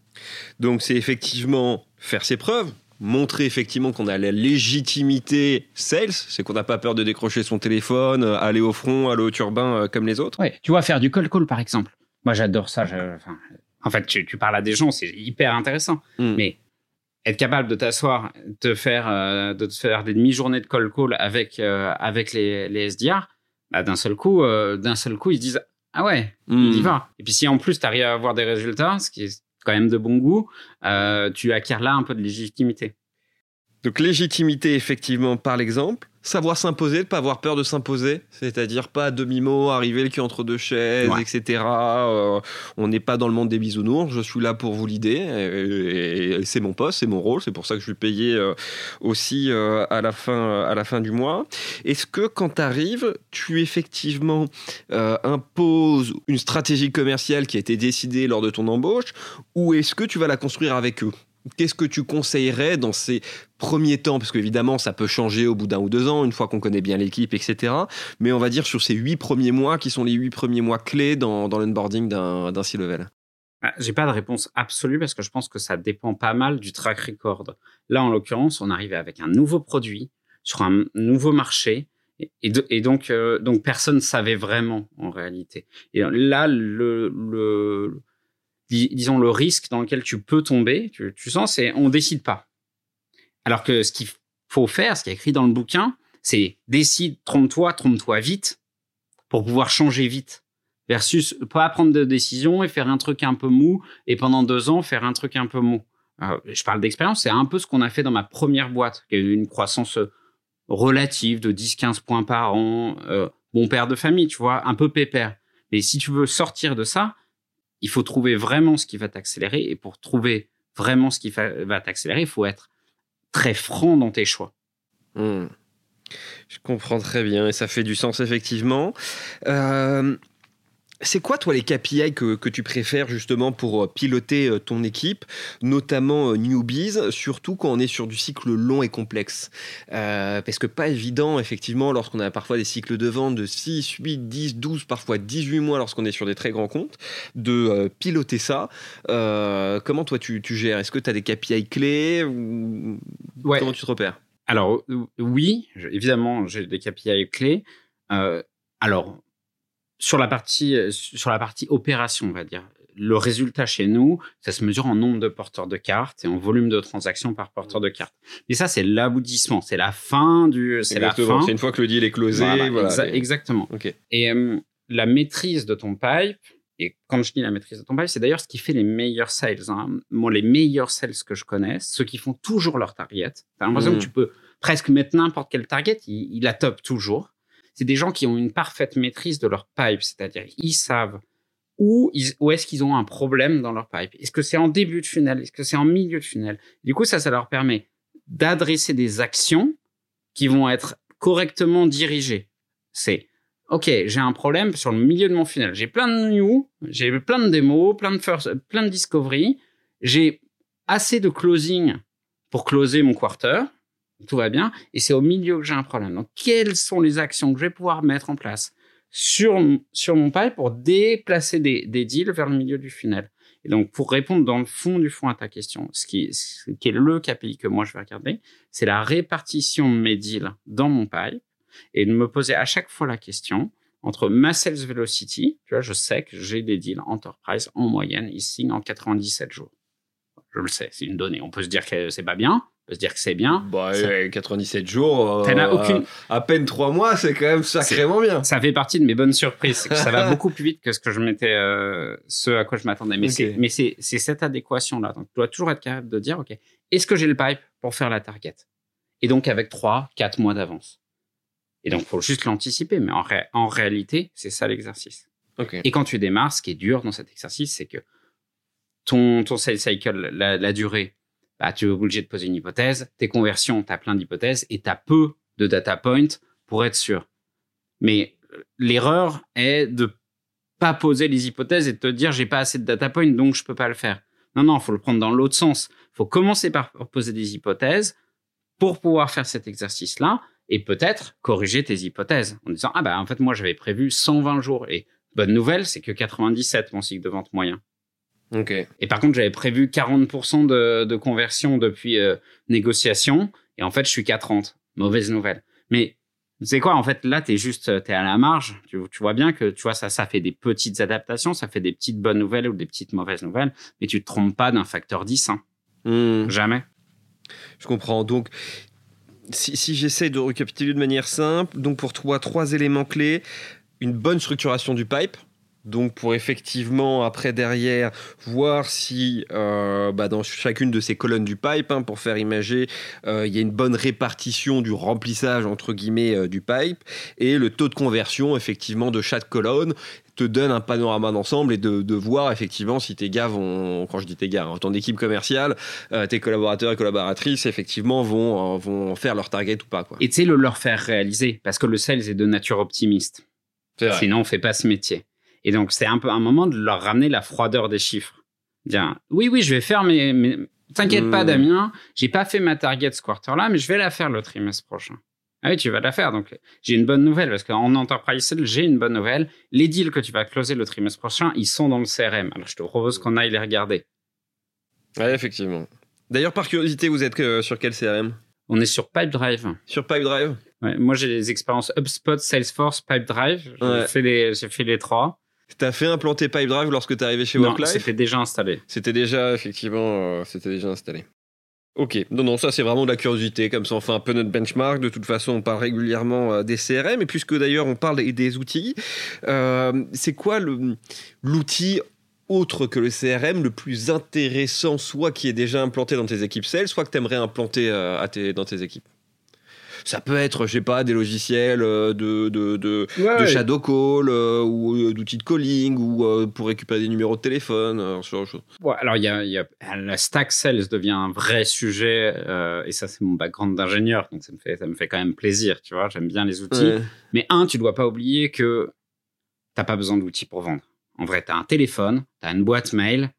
Donc c'est effectivement faire ses preuves, montrer effectivement qu'on a la légitimité sales, c'est qu'on n'a pas peur de décrocher son téléphone, euh, aller au front, aller au turbin euh, comme les autres.
Ouais, tu vois, faire du call call par exemple. Moi j'adore ça. en fait, tu, parles à des gens, c'est hyper intéressant. Hmm. Mais être capable de t'asseoir, de faire, euh, de te faire des demi-journées de call call avec, avec les, les SDR, bah, d'un seul coup, d'un seul coup, ils se disent ah ouais, il y hmm. va. Et puis si en plus tu arrives à avoir des résultats, ce qui est quand même de bon goût, euh, tu acquiers là un peu de légitimité.
Donc légitimité effectivement par l'exemple, savoir s'imposer, ne pas avoir peur de s'imposer, c'est-à-dire pas à demi-mot, arriver le cul entre deux chaises, etc. Euh, on n'est pas dans le monde des bisounours, je suis là pour vous l'idée, et, c'est mon poste, c'est mon rôle, c'est pour ça que je suis payé euh, aussi euh, à, la fin, à la fin du mois. Est-ce que quand tu arrives, tu effectivement imposes une stratégie commerciale qui a été décidée lors de ton embauche, ou est-ce que tu vas la construire avec eux? Qu'est-ce que tu conseillerais dans ces premiers temps? Parce qu'évidemment, ça peut changer au bout d'un ou deux ans, une fois qu'on connaît bien l'équipe, etc. Mais on va dire sur ces huit premiers mois, qui sont les huit premiers mois clés dans, dans l'onboarding d'un C-level?
Ah, j'ai pas de réponse absolue parce que je pense que ça dépend pas mal du track record. Là, en l'occurrence, on arrivait avec un nouveau produit sur un nouveau marché et, donc, euh, donc personne savait vraiment en réalité. Et là, le disons, le risque dans lequel tu peux tomber, tu, sens, c'est on décide pas. Alors que ce qu'il faut faire, ce qui est écrit dans le bouquin, c'est décide, trompe-toi, trompe-toi vite pour pouvoir changer vite. Versus pas prendre de décision et faire un truc un peu mou et pendant deux ans faire un truc un peu mou. je parle d'expérience, c'est un peu ce qu'on a fait dans ma première boîte, qui a eu une croissance relative de 10-15 points par an, euh, bon père de famille, tu vois, un peu pépère. Mais si tu veux sortir de ça, il faut trouver vraiment ce qui va t'accélérer. Et pour trouver vraiment ce qui va t'accélérer, il faut être très franc dans tes choix.
Hmm. Je comprends très bien et ça fait du sens effectivement. Euh, c'est quoi, toi, les KPI que, que, tu préfères justement pour euh, piloter euh, ton équipe, notamment euh, newbies, surtout quand on est sur du cycle long et complexe? Parce que pas évident, effectivement, lorsqu'on a parfois des cycles de vente de 6, 8, 10, 12, parfois 18 mois lorsqu'on est sur des très grands comptes, de piloter ça. comment, toi, tu, tu gères? Est-ce que tu as des KPI clés ou... Comment tu te repères?
Alors, oui, évidemment, j'ai des KPI clés. alors, sur la partie euh, sur la partie opération, on va dire. Le résultat chez nous, ça se mesure en nombre de porteurs de cartes et en volume de transactions par porteur de cartes. Et ça, c'est l'aboutissement, c'est la fin du, c'est la fin.
C'est une fois que le deal est closé.
exactement. Et euh, la maîtrise de ton pipe, et quand je dis la maîtrise de ton pipe, c'est d'ailleurs ce qui fait les meilleurs sales. Hein. Moi, les meilleurs sales que je connais, ceux qui font toujours leur target. T'as l'impression que hmm. tu peux presque mettre n'importe quel target, il, il la top toujours c'est des gens qui ont une parfaite maîtrise de leur pipe, c'est-à-dire ils savent où, où est-ce qu'ils ont un problème dans leur pipe. Est-ce que c'est en début de funnel? Est-ce que c'est en milieu de funnel? Du coup, ça, ça leur permet d'adresser des actions qui vont être correctement dirigées. C'est OK, j'ai un problème sur le milieu de mon funnel. J'ai plein de new, j'ai plein de démos, plein de first, plein de discovery. J'ai assez de closing pour closer mon quarter. Tout va bien. Et c'est au milieu que j'ai un problème. Donc, quelles sont les actions que je vais pouvoir mettre en place sur, sur mon pipe pour déplacer des, deals vers le milieu du funnel? Et donc, pour répondre dans le fond du fond à ta question, ce qui, ce qui est le KPI que moi je vais regarder, c'est la répartition de mes deals dans mon pipe et de me poser à chaque fois la question entre ma sales velocity, tu vois, je sais que j'ai des deals enterprise en moyenne, ils signent en 97 jours. Je le sais, c'est une donnée. On peut se dire que c'est pas bien, on peut se dire que c'est bien.
Bah,
Ça-
euh, 97 jours,
as aucune-
à peine 3 mois, c'est quand même sacrément bien.
Ça fait partie de mes bonnes surprises. que ça va beaucoup plus vite que ce que je m'étais, euh, ce à quoi je m'attendais. Mais c'est, cette adéquation-là. Donc, tu dois toujours être capable de dire, OK, est-ce que j'ai le pipe pour faire la target? Et donc, avec trois, quatre mois d'avance. Et donc, faut juste l'anticiper. Mais en, ré- en réalité, c'est ça l'exercice. Et quand tu démarres, ce qui est dur dans cet exercice, c'est que ton, ton sales cycle, la, la durée, bah, tu es obligé de poser une hypothèse. Tes conversions, tu as plein d'hypothèses et tu as peu de data points pour être sûr. Mais euh, l'erreur est de pas poser les hypothèses et de te dire j'ai pas assez de data points donc je peux pas le faire. Non, non, faut le prendre dans l'autre sens. faut commencer par poser des hypothèses pour pouvoir faire cet exercice-là et peut-être corriger tes hypothèses en disant ah bah en fait moi j'avais prévu 120 jours et bonne nouvelle c'est que 97 mon cycle de vente moyen. Et par contre, j'avais prévu 40% de, de conversion depuis euh, négociation. Et en fait, je suis qu'à 30. Mauvaise nouvelle. Mais tu sais quoi, en fait, là, t'es juste, t'es à la marge. Tu, tu vois bien que, tu vois, ça, ça fait des petites adaptations, ça fait des petites bonnes nouvelles ou des petites mauvaises nouvelles. Mais tu te trompes pas d'un facteur 10. Hein.
Hmm.
Jamais.
Je comprends. Donc, si, si j'essaie de récapituler de manière simple, donc pour toi, trois éléments clés une bonne structuration du pipe. Donc pour effectivement après derrière voir si euh, bah, dans chacune de ces colonnes du pipe hein, pour faire imager euh, il y a une bonne répartition du remplissage entre guillemets euh, du pipe et le taux de conversion effectivement de chaque colonne te donne un panorama d'ensemble et de, de voir effectivement si tes gars vont quand je dis tes gars hein, ton équipe commerciale tes collaborateurs et collaboratrices effectivement vont, vont faire leur target ou pas quoi.
Et tu sais, le leur faire réaliser. Parce que le sales est de nature optimiste. Sinon, on fait pas ce métier. Et donc, c'est un peu un moment de leur ramener la froideur des chiffres. Dire, oui, oui, je vais faire mes, mes... t'inquiète pas,
Hmm.
Damien, j'ai pas fait ma target ce quarter-là, mais je vais la faire le trimestre prochain. Ah oui, tu vas la faire. Donc, j'ai une bonne nouvelle parce qu'en enterprise sales, j'ai une bonne nouvelle. Les deals que tu vas closer le trimestre prochain, ils sont dans le CRM. Alors, je te propose qu'on aille les regarder.
Ouais, effectivement. D'ailleurs, par curiosité, vous êtes euh, sur quel CRM
On est sur Pipedrive.
Sur Pipedrive?
Ouais, moi, j'ai des expériences HubSpot, Salesforce, Pipedrive. J'ai
Ouais.
fait fait les trois.
T'as fait implanter Pipedrive lorsque t'es arrivé chez
Non,
Worklife
c'était déjà installé.
C'était déjà, effectivement, euh, c'était déjà installé. Ok, non, non, ça c'est vraiment de la curiosité, comme ça on fait un peu notre benchmark. De toute façon, on parle régulièrement euh, des CRM, et puisque d'ailleurs on parle des- outils, euh, c'est quoi l'outil autre que le CRM le plus intéressant, soit qui est déjà implanté dans tes équipes sales, soit que tu aimerais implanter euh, à tes- dans tes équipes? Ça peut être, je sais pas, des logiciels euh, de, de, de, de shadow call euh, ou euh, d'outils de calling ou euh, pour récupérer des numéros de téléphone, euh, ce genre de choses.
Ouais, alors, il y a, il y a- la stack sales devient un vrai sujet, et ça, c'est mon background d'ingénieur, donc ça me, fait, ça me fait quand même plaisir, tu vois. J'aime bien les outils.
Ouais.
Mais un, tu dois pas oublier que t'as pas besoin d'outils pour vendre. En vrai, tu as un téléphone, tu as une boîte mail,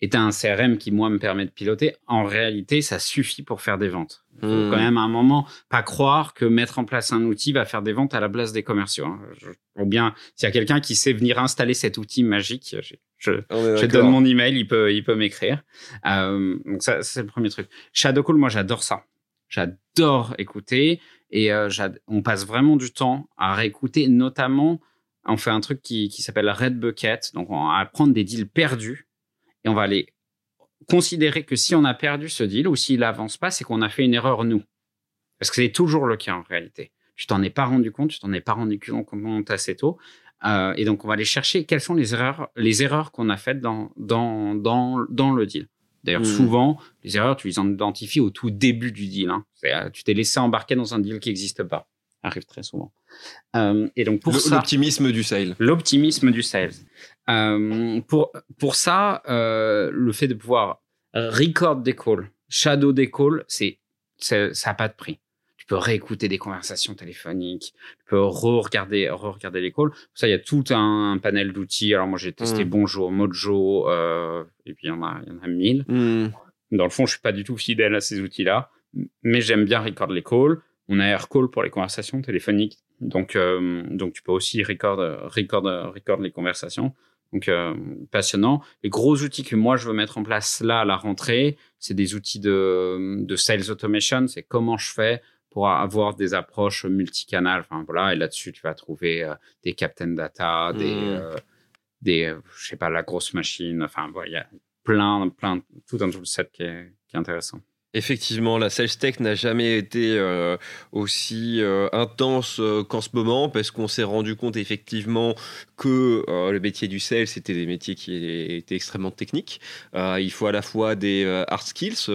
et tu as un CRM qui, moi, me permet de piloter. En réalité, ça suffit pour faire des ventes. Il faut
Hmm.
quand même à un moment pas croire que mettre en place un outil va faire des ventes à la place des commerciaux. hein. Je- ou bien, s'il y a quelqu'un qui sait venir installer cet outil magique, je, donne mon email, il peut, il peut m'écrire. Euh, donc ça, c'est le premier truc. Shadow Call, moi, j'adore ça. J'adore écouter et euh, on passe vraiment du temps à réécouter. Notamment, on fait un truc qui, qui s'appelle Red Bucket. Donc, on prendre des deals perdus et on va les considérer que si on a perdu ce deal ou s'il avance pas, c'est qu'on a fait une erreur nous. Parce que c'est toujours le cas en réalité. Tu t'en es pas rendu compte, tu t'en es pas rendu compte assez tôt. Euh, et donc, on va aller chercher quelles sont les erreurs, les erreurs qu'on a faites dans, dans, dans, dans le deal. D'ailleurs,
Hmm.
souvent, les erreurs, tu les identifies au tout début du deal. Hein. Euh, Tu t'es laissé embarquer dans un deal qui n'existe pas. Ça arrive très souvent. Euh, et donc, pour
L'optimisme du sale.
l'optimisme du sales. Euh, pour, pour ça, euh, le fait de pouvoir record des calls, shadow des calls, c'est ça n'a pas de prix. Tu peux réécouter des conversations téléphoniques, tu peux re-regarder, re-regarder les calls. Ça, il y a tout un, panel d'outils. Alors moi, j'ai testé
Mm.
Bonjour, Mojo, euh, et puis il y en a, y en a mille.
Hmm.
Dans le fond, je suis pas du tout fidèle à ces outils-là, mais j'aime bien record les calls. On a AirCall pour les conversations téléphoniques, donc donc tu peux aussi record record record les conversations. Donc euh, passionnant. Les gros outils que moi je veux mettre en place là à la rentrée, c'est des outils de de sales automation. C'est comment je fais pour avoir des approches multicanales. Enfin voilà, et là-dessus tu vas trouver euh, des captain data, des
Mm.
euh, des euh, je sais pas la grosse machine. Enfin voilà, il y a plein plein tout un toolset qui est qui est intéressant.
Effectivement, la sales tech n'a jamais été euh, aussi euh, intense euh, qu'en ce moment parce qu'on s'est rendu compte effectivement que euh, le métier du sales c'était des métiers qui étaient extrêmement techniques. Euh, il faut à la fois des euh, hard skills,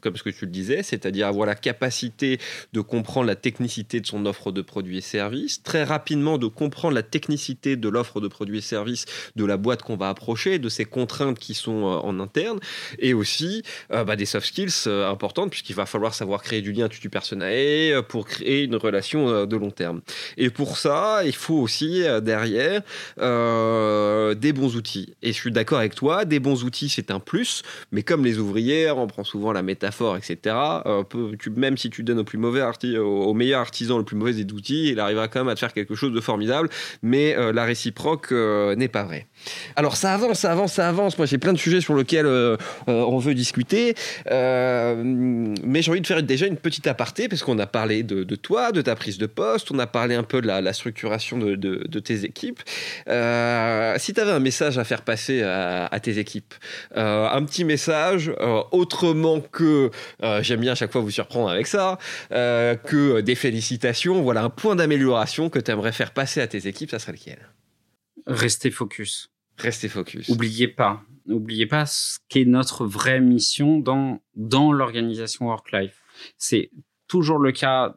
comme ce que tu le disais, c'est-à-dire avoir la capacité de comprendre la technicité de son offre de produits et services, très rapidement de comprendre la technicité de l'offre de produits et services de la boîte qu'on va approcher, de ses contraintes qui sont en interne, et aussi bah, des soft skills importantes, puisqu'il va falloir savoir créer du lien personnel euh, pour créer une relation de long terme. Et pour ça, il faut aussi derrière euh, des bons outils. Et je suis d'accord avec toi, des bons outils, c'est un plus, mais comme les ouvrières, on prend souvent la métaphore, etc. euh, même si tu donnes au meilleur artisan le plus mauvais des outils, il arrivera quand même à te faire quelque chose de formidable, mais euh, la réciproque n'est pas vraie. Alors ça avance, ça avance, ça avance. Moi j'ai plein de sujets sur lesquels on veut discuter. Mais j'ai envie de faire déjà une petite aparté, parce qu'on a parlé de, toi, de ta prise de poste, on a parlé un peu de la, la structuration de tes équipes. Euh, si tu avais un message à faire passer à, à tes équipes, euh, un petit message, euh, autrement que, j'aime bien à chaque fois vous surprendre avec ça, que des félicitations, voilà un point d'amélioration que tu aimerais faire passer à tes équipes, ça serait lequel?
Restez focus.
Restez focus.
Oubliez pas, n'oubliez pas ce qu'est notre vraie mission dans, dans l'organisation work-life. C'est toujours le cas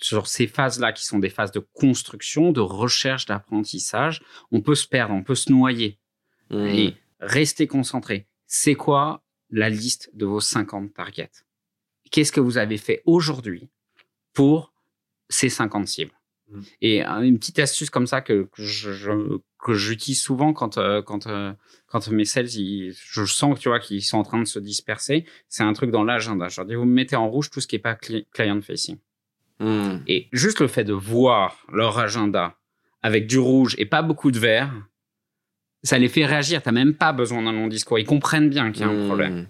sur ces phases-là qui sont des phases de construction, de recherche, d'apprentissage. On peut se perdre, on peut se noyer.
Mmh.
Et restez concentré. C'est quoi la liste de vos 50 targets? Qu'est-ce que vous avez fait aujourd'hui pour ces 50 cibles?
Mm.
Et euh, une petite astuce comme ça que, que je, je- que j'utilise souvent quand euh, quand euh, quand mes sales, ils- je sens que tu vois qu'ils sont en train de se disperser. C'est un truc dans l'agenda. Je leur dis vous me mettez en rouge tout ce qui est pas cli- client facing.
Mmh.
Et juste le fait de voir leur agenda avec du rouge et pas beaucoup de vert, ça les fait réagir. T'as même pas besoin d'un long discours. Ils comprennent bien qu'il y a un
Mmh.
problème.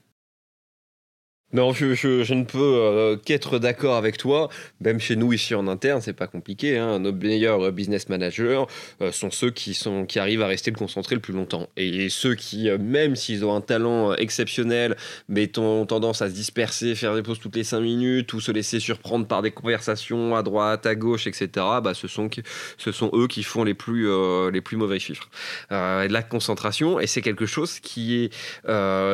Non, je, ne peux euh, qu'être d'accord avec toi. Même chez nous, ici en interne, c'est pas compliqué. hein. Nos meilleurs euh, business managers euh, sont ceux qui, sont, qui arrivent à rester le concentré le plus longtemps. Et ceux qui, même s'ils ont un talent exceptionnel, mais ont tendance à se disperser, faire des pauses toutes les cinq minutes ou se laisser surprendre par des conversations à droite, à gauche, etc., bah, ce, sont, ce sont eux qui font les plus, les plus mauvais chiffres. La concentration, et c'est quelque chose qui est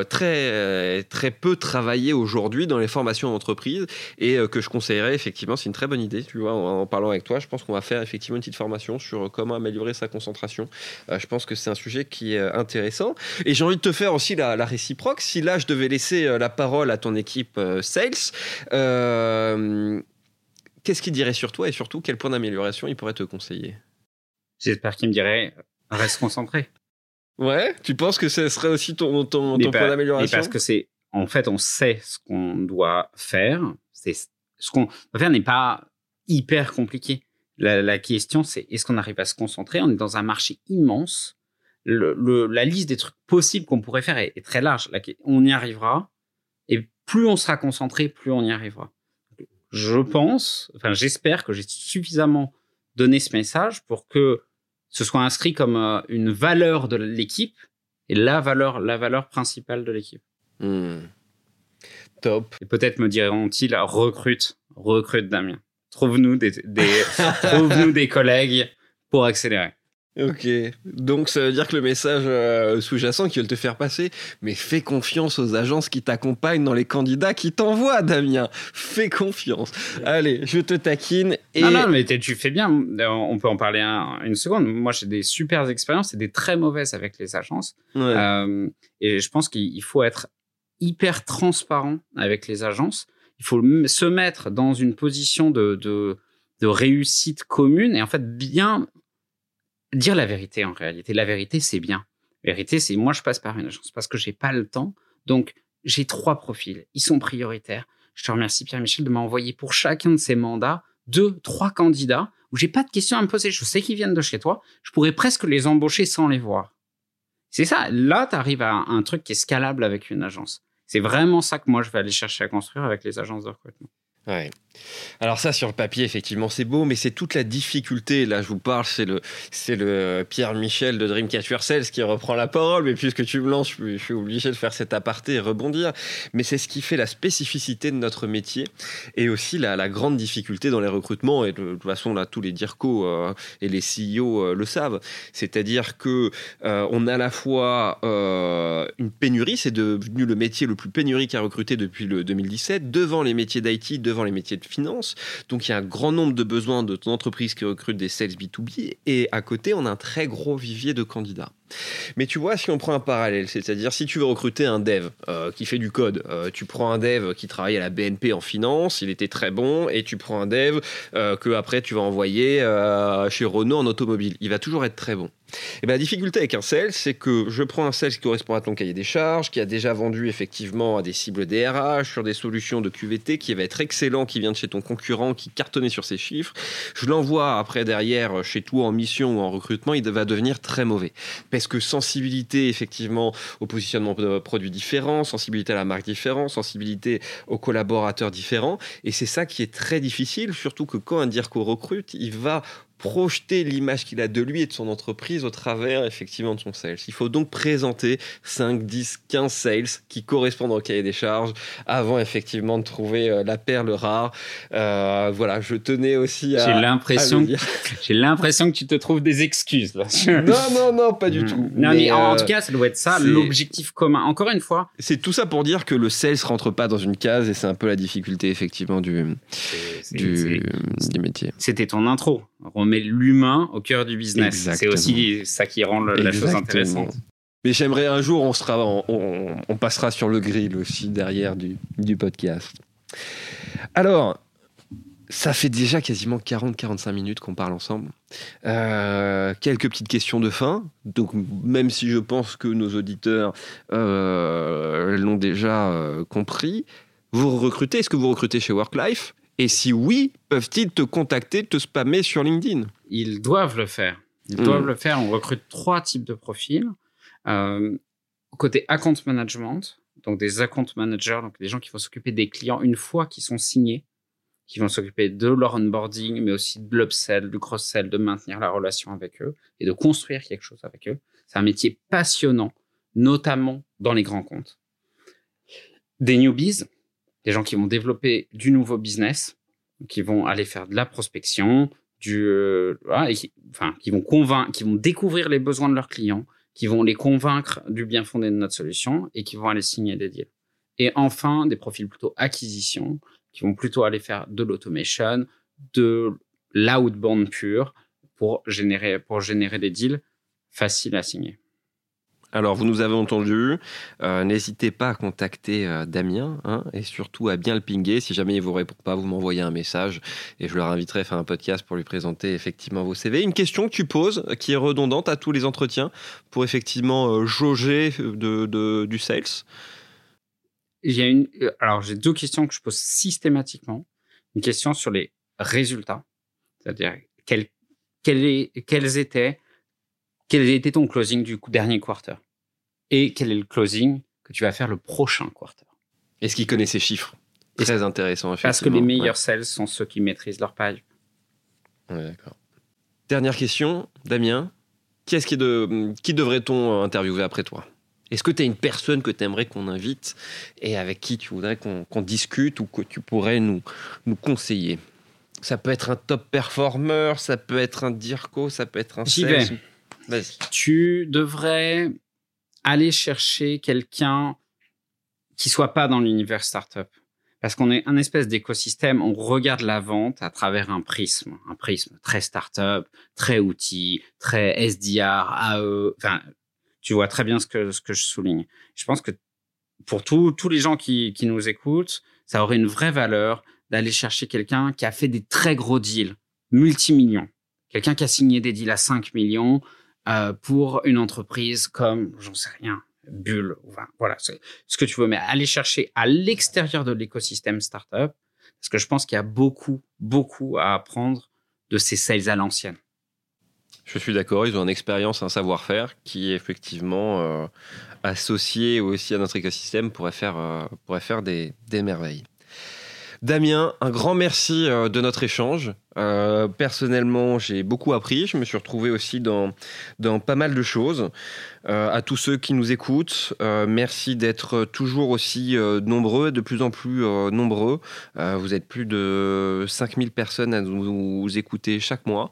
très, très peu travaillé aujourd'hui dans les formations d'entreprise et euh, que je conseillerais effectivement, c'est une très bonne idée, tu vois, en, en parlant avec toi, je pense qu'on va faire effectivement une petite formation sur euh, comment améliorer sa concentration. Euh, je pense que c'est un sujet qui est intéressant et j'ai envie de te faire aussi la, la réciproque. Si là, je devais laisser la parole à ton équipe sales, euh, qu'est-ce qu'il dirait sur toi et surtout quel point d'amélioration il pourrait te conseiller?
J'espère qu'ils me diraient reste concentré.
Ouais, tu penses que ce serait aussi ton, ton, point d'amélioration?
parce que c'est, en fait, on sait ce qu'on doit faire. Ce qu'on doit faire n'est pas hyper compliqué. La, question, c'est est-ce qu'on arrive à se concentrer? On est dans un marché immense. La liste des trucs possibles qu'on pourrait faire est, très large. La- on y arrivera. Et plus on sera concentré, plus on y arrivera. Je pense, enfin, j'espère que j'ai suffisamment donné ce message pour que ce soit inscrit comme euh, une valeur de l'équipe et la valeur, la valeur principale de l'équipe.
Hmm. Top.
Et peut-être me diront-ils recrute, recrute Damien. Trouve-nous des, des trouve-nous des collègues pour accélérer.
Ok, donc ça veut dire que le message euh, sous-jacent qu'ils veulent te faire passer, mais fais confiance aux agences qui t'accompagnent dans les candidats qui t'envoient, Damien. Fais confiance. Allez, je te taquine et
Non, non, mais tu fais bien. On peut en parler un- une seconde. Moi, j'ai des super expériences et des très mauvaises avec les agences.
Ouais.
Euh, et je pense qu'il il faut être hyper transparent avec les agences. Il faut se mettre dans une position de réussite commune et en fait bien dire la vérité en réalité. La vérité, c'est bien. La vérité, c'est moi, je passe par une agence parce que j'ai pas le temps. Donc, j'ai trois profils. Ils sont prioritaires. Je te remercie, Pierre-Michel, de m'envoyer pour chacun de ces mandats deux, trois candidats où j'ai pas de questions à me poser. Je sais qu'ils viennent de chez toi. Je pourrais presque les embaucher sans les voir. C'est ça. Là, tu arrives à un truc qui est scalable avec une agence. C'est vraiment ça que moi, je vais aller chercher à construire avec les agences de recrutement.
Alors ça, sur le papier, effectivement, c'est beau, mais c'est toute la difficulté. Là, je vous parle, c'est le, c'est le Pierre Michel de Dreamcatcher Sales qui reprend la parole. Mais puisque tu me lances, je, suis obligé de faire cet aparté et rebondir. Mais c'est ce qui fait la spécificité de notre métier et aussi la, la grande difficulté dans les recrutements. Et de, toute façon, là, tous les DIRCO euh, et les CEO euh, le savent. C'est-à-dire que euh, on a à la fois une pénurie, c'est devenu le métier le plus pénurique à recruter depuis le 2017, devant les métiers d'IT, devant les métiers de finance. Donc il y a un grand nombre de besoins de entreprises qui recrutent des sales B2B et à côté, on a un très gros vivier de candidats. Mais tu vois, si on prend un parallèle, c'est-à-dire si tu veux recruter un dev euh, qui fait du code, euh, tu prends un dev qui travaille à la BNP en finance, il était très bon, et tu prends un dev euh, que après tu vas envoyer chez Renault en automobile, il va toujours être très bon. Et eh bien, la difficulté avec un sales, c'est que je prends un sales qui correspond à ton cahier des charges, qui a déjà vendu effectivement à des cibles DRH, sur des solutions de QVT, qui va être excellent, qui vient de chez ton concurrent, qui cartonnait sur ses chiffres. Je l'envoie après derrière chez toi en mission ou en recrutement, il va devenir très mauvais. Que sensibilité effectivement au positionnement de produits différents, sensibilité à la marque différente, sensibilité aux collaborateurs différents? Et c'est ça qui est très difficile, surtout que quand un DIRCO recrute, il va projeter l'image qu'il a de lui et de son entreprise au travers effectivement de son sales. Il faut donc présenter 5, 10, 15 sales qui correspondent au cahier des charges avant effectivement de trouver euh, la perle rare. Euh, voilà, je tenais aussi à.
J'ai l'impression, j'ai l'impression que tu te trouves des excuses là.
non, non, non, pas du mm. tout.
Non, mais, en euh, tout cas, ça doit être ça, l'objectif commun. Encore une fois.
C'est tout ça pour dire que le sales rentre pas dans une case et c'est un peu la difficulté effectivement du, du, du métier.
C'était ton intro on met l'humain au cœur du business. C'est aussi ça qui rend la chose intéressante.
Mais j'aimerais un jour, on, sera, on, passera sur le grill aussi derrière du, podcast. Alors, ça fait déjà quasiment 40-45 minutes qu'on parle ensemble. Euh, quelques petites questions de fin. Donc, même si je pense que nos auditeurs euh, l'ont déjà euh, compris, vous recrutez, est-ce que vous recrutez chez WorkLife? Et si oui, peuvent-ils te contacter, te spammer sur LinkedIn?
Ils doivent le faire. Ils hmm. doivent le faire. On recrute trois types de profils. Euh, côté account management, donc des account managers, donc des gens qui vont s'occuper des clients une fois qu'ils sont signés, qui vont s'occuper de leur onboarding, mais aussi de l'upsell, du cross-sell, de maintenir la relation avec eux et de construire quelque chose avec eux. C'est un métier passionnant, notamment dans les grands comptes. Des newbies, des gens qui vont développer du nouveau business, qui vont aller faire de la prospection, du, euh, qui, enfin, qui vont convaincre, qui vont découvrir les besoins de leurs clients, qui vont les convaincre du bien fondé de notre solution et qui vont aller signer des deals. Et enfin, des profils plutôt acquisition, qui vont plutôt aller faire de l'automation, de l'outbound pur pour générer, pour générer des deals faciles à signer.
Alors, vous nous avez entendu. Euh, n'hésitez pas à contacter euh, Damien hein, et surtout à bien le pinguer. Si jamais il ne vous répond pas, vous m'envoyez un message et je leur inviterai à faire un podcast pour lui présenter effectivement vos CV. Une question que tu poses qui est redondante à tous les entretiens pour effectivement euh, jauger du sales
j'ai une, alors j'ai deux questions que je pose systématiquement. Une question sur les résultats, c'est-à-dire quels, quels, quels étaient quel était ton closing du dernier quarter? Et quel est le closing que tu vas faire le prochain quarter?
Est-ce qu'il connaît ces chiffres? Très intéressant.
Parce que les meilleurs sales sont ceux qui maîtrisent leur page.
d'accord. Dernière question, Damien. Qui, est-ce qui, de, qui devrait-on interviewer après toi? Est-ce que tu as une personne que tu aimerais qu'on invite et avec qui tu voudrais qu'on, discute ou que tu pourrais nous, nous conseiller? Ça peut être un top performer, ça peut être un DIRCO, ça peut être un
sales. Tu devrais aller chercher quelqu'un qui soit pas dans l'univers startup. Parce qu'on est un espèce d'écosystème, on regarde la vente à travers un prisme, un prisme très startup, très outil, très SDR, AE. Enfin, tu vois très bien ce que, ce que je souligne. Je pense que pour tous les gens qui, qui nous écoutent, Ça aurait une vraie valeur d'aller chercher quelqu'un qui a fait des très gros deals, multimillions. Quelqu'un qui a signé des deals à 5 millions euh, pour une entreprise comme, j'en sais rien, Bulle. Voilà, c'est ce que tu veux. Mais aller chercher à l'extérieur de l'écosystème startup, parce que je pense qu'il y a beaucoup, beaucoup à apprendre de ces sales à l'ancienne.
Je suis d'accord, ils ont une expérience, un savoir-faire qui effectivement euh, associé aussi à notre écosystème pourrait faire, euh, pourrait faire des, des merveilles. Damien, un grand merci euh, de notre échange. Euh, personnellement, j'ai beaucoup appris. Je me suis retrouvé aussi dans, dans pas mal de choses. Euh, à tous ceux qui nous écoutent, euh, merci d'être toujours aussi euh, nombreux, de plus en plus nombreux. vous êtes plus de 5000 personnes à nous, écouter chaque mois,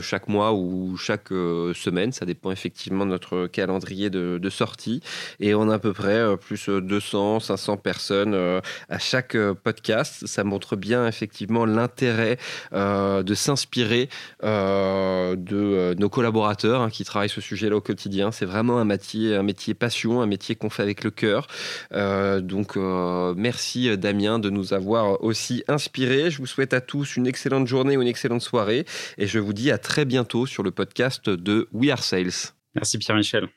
chaque mois ou chaque semaine. Ça dépend effectivement de notre calendrier de, sortie. Et on a à peu près plus 200, 500 personnes à chaque podcast. Ça montre bien effectivement l'intérêt de s'inspirer de nos collaborateurs hein, qui travaillent ce sujet-là au quotidien. C'est vraiment un métier, un métier passion, un métier qu'on fait avec le cœur. donc, merci Damien de nous avoir aussi inspirés. Je vous souhaite à tous une excellente journée ou une excellente soirée et je vous dis à très bientôt sur le podcast de We Are Sales.
Merci Pierre-Michel.